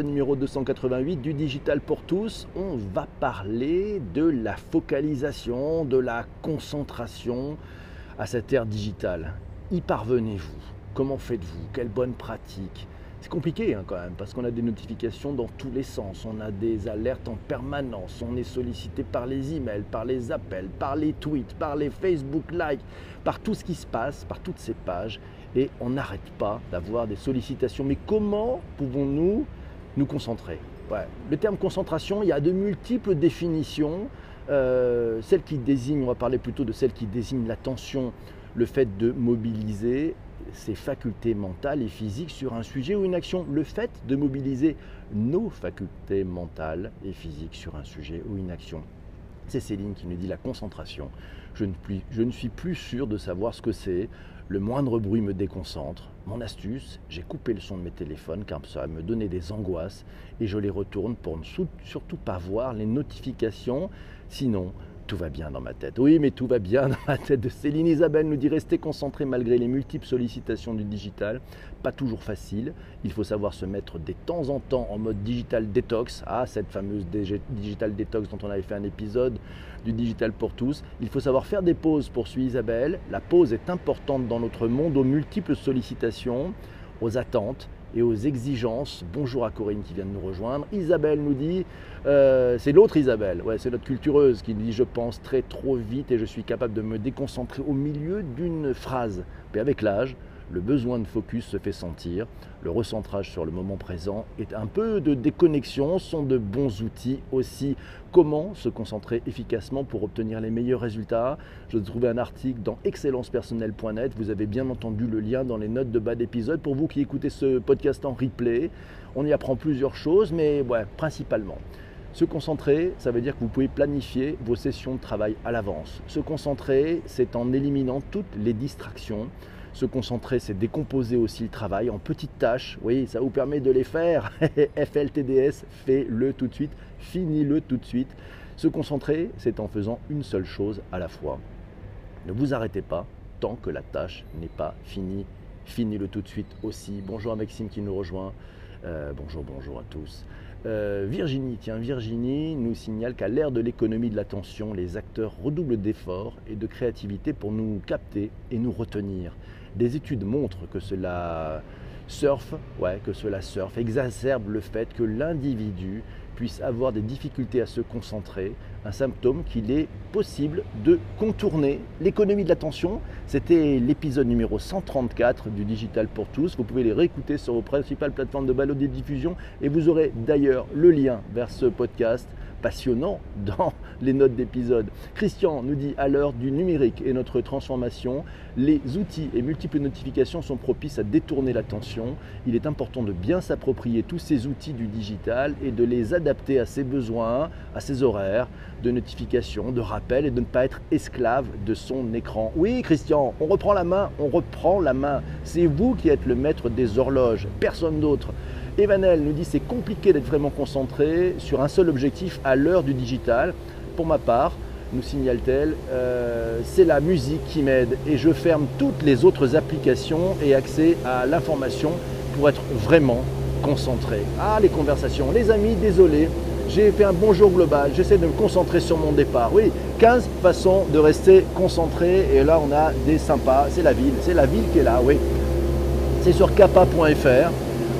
numéro 288 du Digital pour tous. On va parler de la focalisation, de la concentration à cette ère digitale. Y parvenez-vous? Comment faites-vous? Quelle bonne pratique c'est compliqué hein, quand même parce qu'on a des notifications dans tous les sens, on a des alertes en permanence, on est sollicité par les emails, par les appels, par les tweets, par les Facebook likes, par tout ce qui se passe, par toutes ces pages et on n'arrête pas d'avoir des sollicitations. Mais comment pouvons-nous nous concentrer Le terme concentration, il y a de multiples définitions. Euh, celle qui désigne, on va parler plutôt de celle qui désigne l'attention, le fait de mobiliser ses facultés mentales et physiques sur un sujet ou une action. Le fait de mobiliser nos facultés mentales et physiques sur un sujet ou une action. C'est Céline qui nous dit la concentration. Je ne, je ne suis plus sûr de savoir ce que c'est. Le moindre bruit me déconcentre. Mon astuce, j'ai coupé le son de mes téléphones car ça me donnait des angoisses et je les retourne pour ne surtout pas voir les notifications. Sinon, tout va bien dans ma tête. Oui, mais tout va bien dans ma tête de Céline Isabelle nous dit rester concentré malgré les multiples sollicitations du digital. Pas toujours facile. Il faut savoir se mettre de temps en temps en mode digital détox. Ah, cette fameuse digital détox dont on avait fait un épisode du digital pour tous. Il faut savoir faire des pauses, poursuit Isabelle. La pause est importante dans notre monde aux multiples sollicitations, aux attentes et aux exigences. Bonjour à Corinne qui vient de nous rejoindre. Isabelle nous dit, euh, c'est l'autre Isabelle, ouais, c'est notre cultureuse qui nous dit je pense très trop vite et je suis capable de me déconcentrer au milieu d'une phrase. Mais avec l'âge, le besoin de focus se fait sentir, le recentrage sur le moment présent et un peu de déconnexion sont de bons outils aussi. Comment se concentrer efficacement pour obtenir les meilleurs résultats? Je trouvais un article dans excellencepersonnelle.net, vous avez bien entendu le lien dans les notes de bas d'épisode pour vous qui écoutez ce podcast en replay. On y apprend plusieurs choses, mais principalement. Se concentrer, ça veut dire que vous pouvez planifier vos sessions de travail à l'avance. Se concentrer, c'est en éliminant toutes les distractions. Se concentrer, c'est décomposer aussi le travail en petites tâches. Oui, ça vous permet de les faire. FLTDS, fais-le tout de suite, finis-le tout de suite. Se concentrer, c'est en faisant une seule chose à la fois. Ne vous arrêtez pas tant que la tâche n'est pas finie. Finis-le tout de suite aussi. Bonjour à Maxime qui nous rejoint. Euh, bonjour, bonjour à tous. Euh, Virginie, tiens, Virginie nous signale qu'à l'ère de l'économie de l'attention, les acteurs redoublent d'efforts et de créativité pour nous capter et nous retenir. Des études montrent que cela surfe, ouais, que cela surfe, exacerbe le fait que l'individu puisse avoir des difficultés à se concentrer, un symptôme qu'il est possible de contourner. L'économie de l'attention, c'était l'épisode numéro 134 du Digital pour tous. Vous pouvez les réécouter sur vos principales plateformes de balade de diffusion et vous aurez d'ailleurs le lien vers ce podcast passionnant dans les notes d'épisode. Christian nous dit à l'heure du numérique et notre transformation, les outils et multiples notifications sont propices à détourner l'attention. Il est important de bien s'approprier tous ces outils du digital et de les adapter à ses besoins, à ses horaires de notification, de rappel et de ne pas être esclave de son écran. Oui Christian, on reprend la main, on reprend la main. C'est vous qui êtes le maître des horloges, personne d'autre. Evanel nous dit c'est compliqué d'être vraiment concentré sur un seul objectif à l'heure du digital. Pour ma part, nous signale-t-elle, euh, c'est la musique qui m'aide et je ferme toutes les autres applications et accès à l'information pour être vraiment concentré. Ah, les conversations. Les amis, désolé, j'ai fait un bonjour global, j'essaie de me concentrer sur mon départ. Oui, 15 façons de rester concentré et là on a des sympas, c'est la ville, c'est la ville qui est là, oui. C'est sur kappa.fr.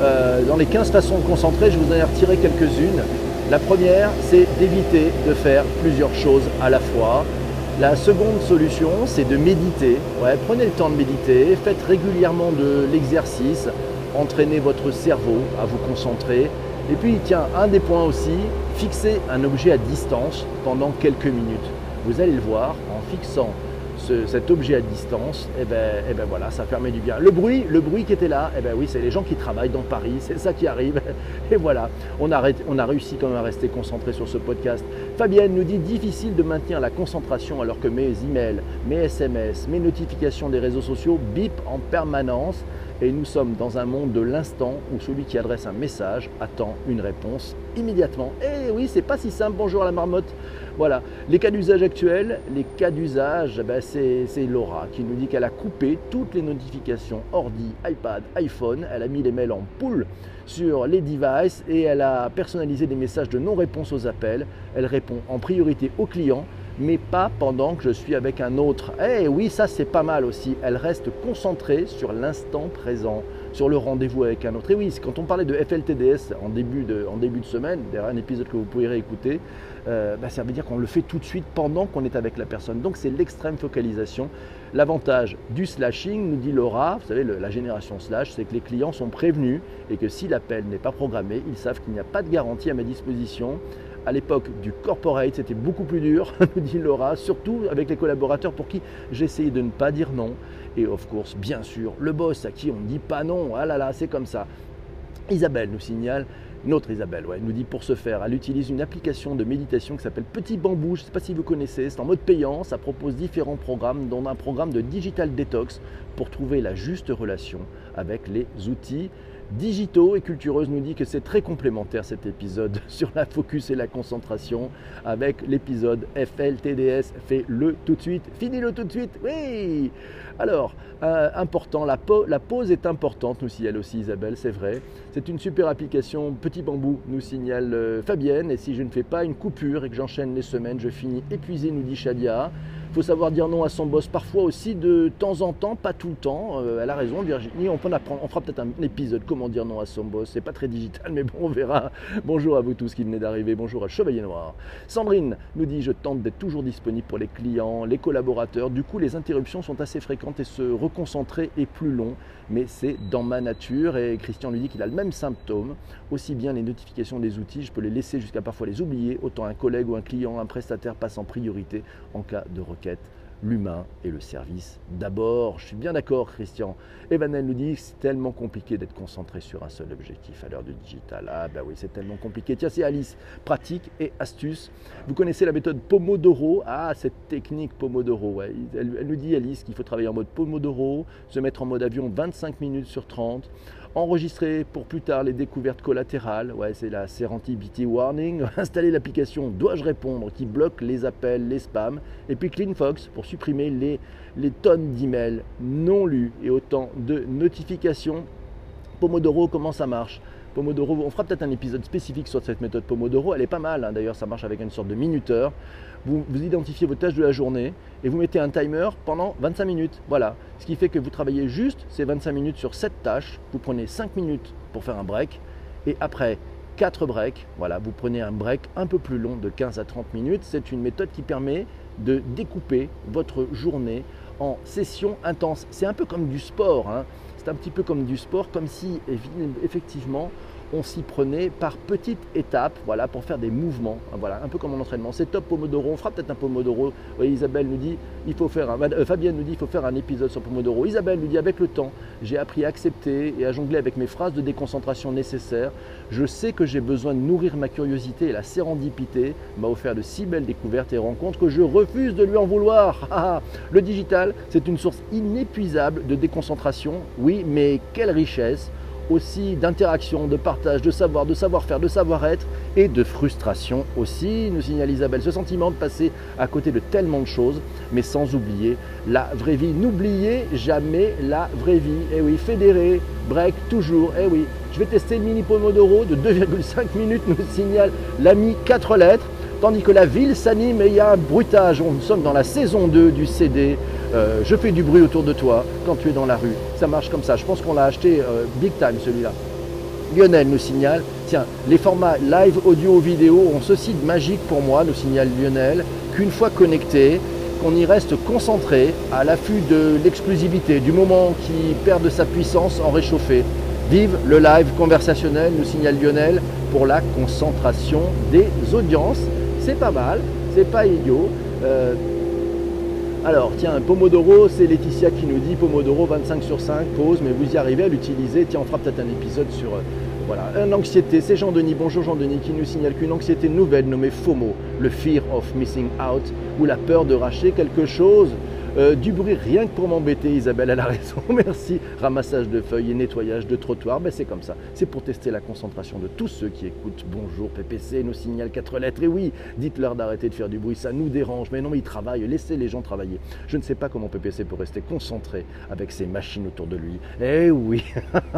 Euh, dans les 15 façons de concentrer, je vous en ai retiré quelques-unes. La première, c'est d'éviter de faire plusieurs choses à la fois. La seconde solution, c'est de méditer. Prenez le temps de méditer, faites régulièrement de l'exercice, entraînez votre cerveau à vous concentrer. Et puis, tiens, un des points aussi, fixez un objet à distance pendant quelques minutes. Vous allez le voir, en fixant cet objet à distance, et eh ben, eh ben voilà, ça permet du bien. Le bruit, le bruit qui était là, eh ben oui, c'est les gens qui travaillent dans Paris, c'est ça qui arrive. Et voilà, on a, on a réussi quand même à rester concentré sur ce podcast. Fabienne nous dit difficile de maintenir la concentration alors que mes emails, mes SMS, mes notifications des réseaux sociaux bip en permanence. Et nous sommes dans un monde de l'instant où celui qui adresse un message attend une réponse immédiatement. Et oui, c'est pas si simple. Bonjour à la marmotte. Voilà, les cas d'usage actuels, les cas d'usage, ben c'est Laura qui nous dit qu'elle a coupé toutes les notifications ordi, iPad, iPhone, elle a mis les mails en poule sur les devices et elle a personnalisé des messages de non-réponse aux appels. Elle répond en priorité aux clients mais pas pendant que je suis avec un autre. Eh oui, ça c'est pas mal aussi. Elle reste concentrée sur l'instant présent, sur le rendez-vous avec un autre. Et oui, quand on parlait de FLTDS en début de, en début de semaine, derrière un épisode que vous pourrez réécouter, euh, bah, ça veut dire qu'on le fait tout de suite pendant qu'on est avec la personne. Donc c'est l'extrême focalisation. L'avantage du slashing, nous dit Laura, vous savez, la génération slash, c'est que les clients sont prévenus et que si l'appel n'est pas programmé, ils savent qu'il n'y a pas de garantie à ma disposition à l'époque du corporate, c'était beaucoup plus dur, nous dit Laura, surtout avec les collaborateurs pour qui j'essayais de ne pas dire non. Et of course, bien sûr, le boss à qui on ne dit pas non, ah là là, c'est comme ça. Isabelle nous signale, notre Isabelle, ouais, nous dit pour ce faire, elle utilise une application de méditation qui s'appelle Petit Bambou, je ne sais pas si vous connaissez, c'est en mode payant, ça propose différents programmes, dont un programme de digital detox pour trouver la juste relation avec les outils digitaux et Cultureuse nous dit que c'est très complémentaire cet épisode sur la focus et la concentration avec l'épisode FLTDS. Fais-le tout de suite, finis-le tout de suite, oui Alors, euh, important, la, la, pause est importante, nous signale aussi Isabelle, c'est vrai. C'est une super application, petit bambou, nous signale euh, Fabienne. Et si je ne fais pas une coupure et que j'enchaîne les semaines, je finis épuisé, nous dit Shadia. Il faut savoir dire non à son boss parfois aussi de temps en temps, pas tout le temps. Euh, elle a raison, Virginie. On, on fera peut-être un épisode comment dire non à son boss. C'est pas très digital, mais bon, on verra. Bonjour à vous tous qui venez d'arriver. Bonjour à Chevalier Noir. Sandrine nous dit Je tente d'être toujours disponible pour les clients, les collaborateurs. Du coup, les interruptions sont assez fréquentes et se reconcentrer est plus long mais c'est dans ma nature. Et Christian lui dit qu'il a le même symptôme. Aussi bien les notifications des outils, je peux les laisser jusqu'à parfois les oublier, autant un collègue ou un client, un prestataire passe en priorité en cas de get l'humain et le service d'abord. Je suis bien d'accord, Christian. Evanel nous dit que c'est tellement compliqué d'être concentré sur un seul objectif à l'heure du digital. Ah ben oui, c'est tellement compliqué. Tiens, c'est Alice, pratique et astuce. Vous connaissez la méthode Pomodoro? Ah, cette technique Pomodoro. Elle, elle nous dit, Alice, qu'il faut travailler en mode Pomodoro, se mettre en mode avion 25 minutes sur 30 enregistrer pour plus tard les découvertes collatérales, ouais, c'est la Serendipity Warning, installer l'application Dois-je répondre? qui bloque les appels, les spams, et puis CleanFox pour supprimer les, tonnes d'emails non lus et autant de notifications. Pomodoro, comment ça marche? Pomodoro, on fera peut-être un épisode spécifique sur cette méthode Pomodoro, elle est pas mal, hein. d'ailleurs ça marche avec une sorte de minuteur. Vous, vous, identifiez vos tâches de la journée et vous mettez un timer pendant 25 minutes. Voilà, ce qui fait que vous travaillez juste ces 25 minutes sur cette tâche, vous prenez 5 minutes pour faire un break et après 4 breaks, voilà, vous prenez un break un peu plus long de 15 à 30 minutes. C'est une méthode qui permet de découper votre journée en sessions intenses. C'est un peu comme du sport. Hein. C'est un petit peu comme du sport, comme si effectivement on s'y prenait par petites étapes, voilà, pour faire des mouvements, voilà, un peu comme en entraînement. C'est top Pomodoro, on fera peut-être un Pomodoro. Isabelle nous dit, il faut faire un, euh, Fabienne nous dit, il faut faire un épisode sur Pomodoro. Isabelle nous dit, avec le temps, j'ai appris à accepter et à jongler avec mes phrases de déconcentration nécessaires. Je sais que j'ai besoin de nourrir ma curiosité et la sérendipité m'a offert de si belles découvertes et rencontres que je refuse de lui en vouloir. Ah, ah. le digital, c'est une source inépuisable de déconcentration, oui, mais quelle richesse aussi d'interaction, de partage, de savoir, de savoir-faire, de savoir-être et de frustration aussi, nous signale Isabelle. Ce sentiment de passer à côté de tellement de choses, mais sans oublier la vraie vie. N'oubliez jamais la vraie vie. Eh oui, fédérer, break toujours. Eh oui, je vais tester le mini Pomodoro de 2,5 minutes, nous signale l'ami 4 lettres tandis que la ville s'anime et il y a un bruitage. Nous sommes dans la saison 2 du CD. Euh, je fais du bruit autour de toi quand tu es dans la rue. Ça marche comme ça. Je pense qu'on l'a acheté euh, big time celui-là. Lionel nous signale, tiens, les formats live audio vidéo ont ceci de magique pour moi, nous signale Lionel, qu'une fois connecté, qu'on y reste concentré à l'affût de l'exclusivité, du moment qui perd de sa puissance en réchauffé. Vive le live conversationnel, nous signale Lionel, pour la concentration des audiences c'est pas mal, c'est pas idiot. Euh, alors, tiens, Pomodoro, c'est Laetitia qui nous dit Pomodoro 25 sur 5, pause, mais vous y arrivez à l'utiliser. Tiens, on fera peut-être un épisode sur. Euh, voilà, une anxiété. C'est Jean-Denis, bonjour Jean-Denis, qui nous signale qu'une anxiété nouvelle nommée FOMO, le Fear of Missing Out, ou la peur de racheter quelque chose, Euh, du bruit rien que pour m'embêter, Isabelle, elle a raison. Merci. Ramassage de feuilles et nettoyage de trottoirs, ben, c'est comme ça. C'est pour tester la concentration de tous ceux qui écoutent. Bonjour PPC, nous signale quatre lettres. Et oui, dites-leur d'arrêter de faire du bruit, ça nous dérange. Mais non, ils travaillent, laissez les gens travailler. Je ne sais pas comment PPC peut rester concentré avec ses machines autour de lui. Eh oui,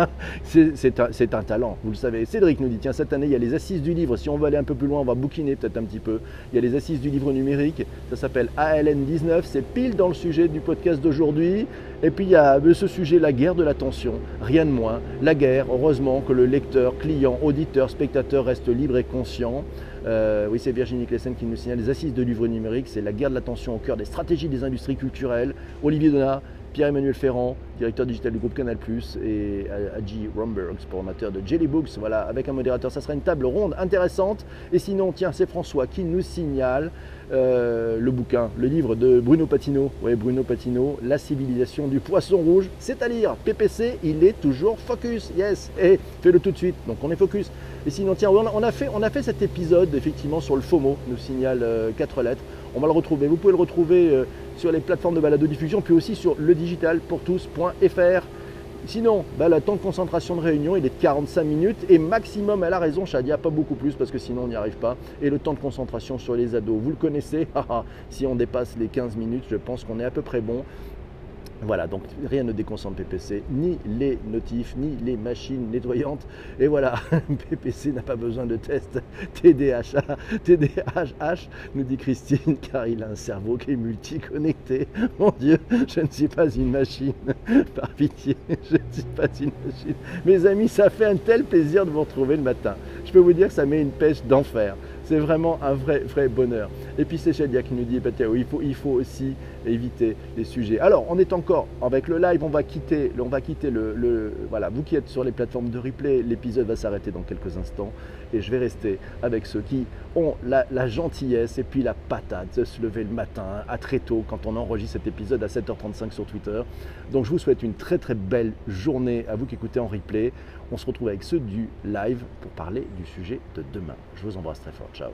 c'est un, un, talent, vous le savez. Cédric nous dit, tiens, cette année, il y a les assises du livre. Si on veut aller un peu plus loin, on va bouquiner peut-être un petit peu. Il y a les assises du livre numérique. Ça s'appelle ALN 19. C'est pile dans le sujet du podcast d'aujourd'hui. Et puis il y a ce sujet, la guerre de l'attention, rien de moins. La guerre, heureusement que le lecteur, client, auditeur, spectateur reste libre et conscient. Euh, oui, c'est Virginie Clessen qui nous signale les assises de livre numérique. C'est la guerre de l'attention au cœur des stratégies des industries culturelles. Olivier Donat, Pierre-Emmanuel Ferrand, directeur digital du groupe Canal+, et Adji Rombergs, formateur de Jelly Books, voilà, avec un modérateur. Ça sera une table ronde intéressante. Et sinon, tiens, c'est François qui nous signale euh, le bouquin, le livre de Bruno Patino. Oui, Bruno Patino, La civilisation du poisson rouge. C'est à lire. PPC, il est toujours focus. Yes. Et fais-le tout de suite. Donc on est focus. Et sinon, tiens, on a, fait, on a fait cet épisode effectivement sur le FOMO, nous signale euh, quatre lettres. On va le retrouver. Vous pouvez le retrouver euh, sur les plateformes de balado-diffusion, puis aussi sur ledigitalpourtous.fr. Sinon, bah, le temps de concentration de réunion, il est de 45 minutes et maximum, à la raison, Shadia, pas beaucoup plus parce que sinon on n'y arrive pas. Et le temps de concentration sur les ados, vous le connaissez, si on dépasse les 15 minutes, je pense qu'on est à peu près bon. Voilà, donc rien ne déconcentre PPC, ni les notifs, ni les machines nettoyantes. Et voilà, PPC n'a pas besoin de test TDHA, TDHH, nous dit Christine, car il a un cerveau qui est multiconnecté. Mon Dieu, je ne suis pas une machine. Par pitié, je ne suis pas une machine. Mes amis, ça fait un tel plaisir de vous retrouver le matin. Je peux vous dire que ça met une pêche d'enfer. C'est vraiment un vrai, vrai bonheur. Et puis c'est Shadia qui nous dit, il faut, il faut aussi éviter les sujets. Alors, on est encore avec le live, on va quitter, on va quitter le, voilà, vous qui êtes sur les plateformes de replay, l'épisode va s'arrêter dans quelques instants et je vais rester avec ceux qui ont la, la, gentillesse et puis la patate de se lever le matin à très tôt quand on enregistre cet épisode à 7h35 sur Twitter. Donc je vous souhaite une très très belle journée à vous qui écoutez en replay. On se retrouve avec ceux du live pour parler du sujet de demain. Je vous embrasse très fort. Ciao.